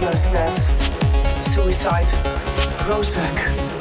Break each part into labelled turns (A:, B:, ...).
A: restlessness, suicide, Prozac.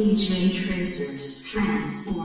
B: Asian Tracers Transform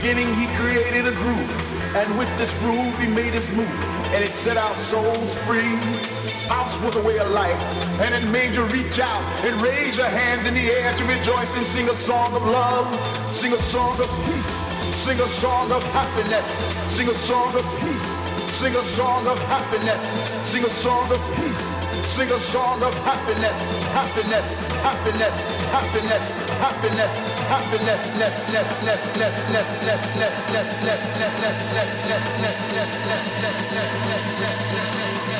C: beginning, he created a groove. And with this groove, he made his move. And it set our souls free. House was a way of life. And it made you reach out and raise your hands in the air to rejoice and sing a song of love. Sing a song of peace. Sing a song of happiness. Sing a song of peace. Sing a song of happiness. Sing a song of peace. Sing a song of happiness. Happiness. Happiness. Happiness. Happiness. Happiness. Ness. Ness. Ness. Ness. Ness. Ness. Ness. Ness. Ness. Ness. Ness. Ness. Ness. Ness. Ness. Ness. Ness. Ness. Ness.